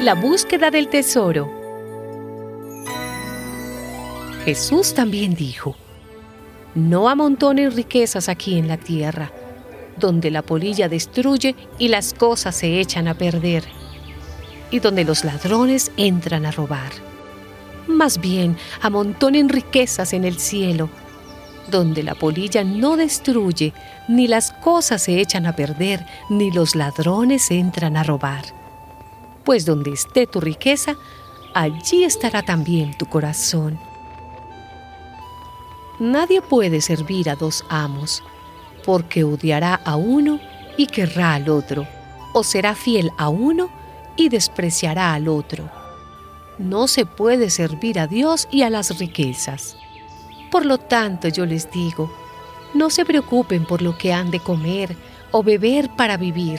La búsqueda del tesoro. Jesús también dijo, no amontonen riquezas aquí en la tierra, donde la polilla destruye y las cosas se echan a perder, y donde los ladrones entran a robar. Más bien, amontonen riquezas en el cielo, donde la polilla no destruye, ni las cosas se echan a perder, ni los ladrones entran a robar. Pues donde esté tu riqueza, allí estará también tu corazón. Nadie puede servir a dos amos, porque odiará a uno y querrá al otro, o será fiel a uno y despreciará al otro. No se puede servir a Dios y a las riquezas. Por lo tanto, yo les digo, no se preocupen por lo que han de comer o beber para vivir,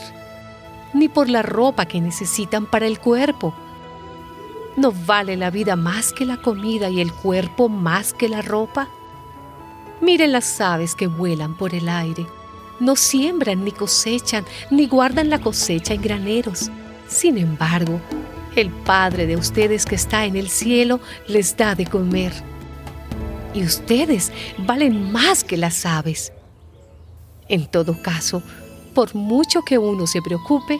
ni por la ropa que necesitan para el cuerpo. ¿No vale la vida más que la comida y el cuerpo más que la ropa? Miren las aves que vuelan por el aire. No siembran ni cosechan, ni guardan la cosecha en graneros. Sin embargo, el Padre de ustedes que está en el cielo les da de comer y ustedes valen más que las aves. En todo caso, por mucho que uno se preocupe,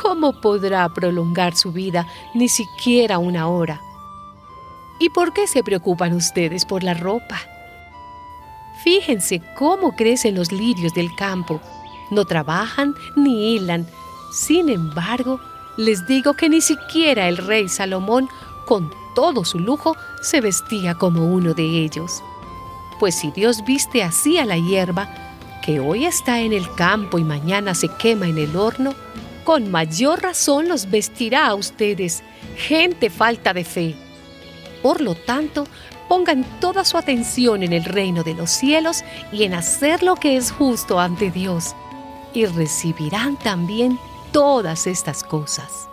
¿cómo podrá prolongar su vida ni siquiera una hora? ¿Y por qué se preocupan ustedes por la ropa? Fíjense cómo crecen los lirios del campo. No trabajan ni hilan. Sin embargo, les digo que ni siquiera el rey Salomón, con todo su lujo, se vestía como uno de ellos. Pues si Dios viste así a la hierba, que hoy está en el campo y mañana se quema en el horno, con mayor razón los vestirá a ustedes, gente falta de fe. Por lo tanto, pongan toda su atención en el reino de los cielos y en hacer lo que es justo ante Dios, y recibirán también todas estas cosas.